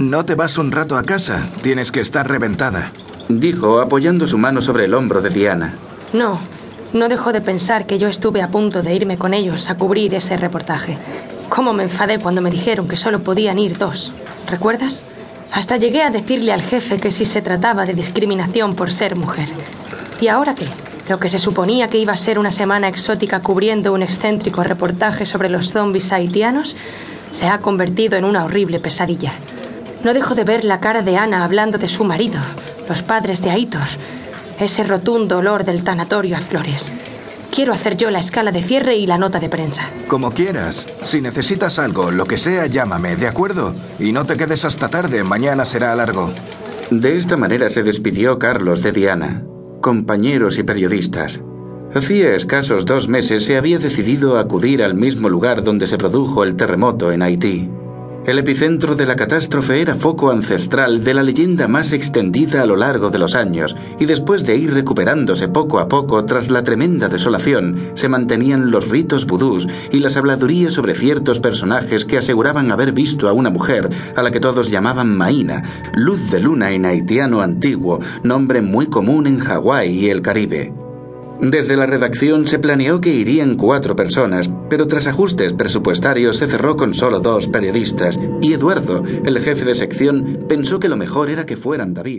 No te vas un rato a casa. Tienes que estar reventada. Dijo, apoyando su mano sobre el hombro de Diana. No, no dejo de pensar que yo estuve a punto de irme con ellos a cubrir ese reportaje. Cómo me enfadé cuando me dijeron que solo podían ir dos. ¿Recuerdas? Hasta llegué a decirle al jefe que si se trataba de discriminación por ser mujer. ¿Y ahora qué? Lo que se suponía que iba a ser una semana exótica cubriendo un excéntrico reportaje sobre los zombies haitianos se ha convertido en una horrible pesadilla. No dejo de ver la cara de Ana hablando de su marido, los padres de Aitor, ese rotundo olor del tanatorio a flores. Quiero hacer yo la escala de cierre y la nota de prensa. Como quieras. Si necesitas algo, lo que sea, llámame, ¿de acuerdo? Y no te quedes hasta tarde, mañana será largo. De esta manera se despidió Carlos de Diana, compañeros y periodistas. Hacía escasos dos meses se había decidido acudir al mismo lugar donde se produjo el terremoto en Haití. El epicentro de la catástrofe era foco ancestral de la leyenda más extendida a lo largo de los años, y después de ir recuperándose poco a poco tras la tremenda desolación, se mantenían los ritos vudús y las habladurías sobre ciertos personajes que aseguraban haber visto a una mujer a la que todos llamaban Maína, luz de luna en haitiano antiguo, nombre muy común en Hawái y el Caribe. Desde la redacción se planeó que irían cuatro personas, pero tras ajustes presupuestarios se cerró con solo dos periodistas, y Eduardo, el jefe de sección, pensó que lo mejor era que fueran David.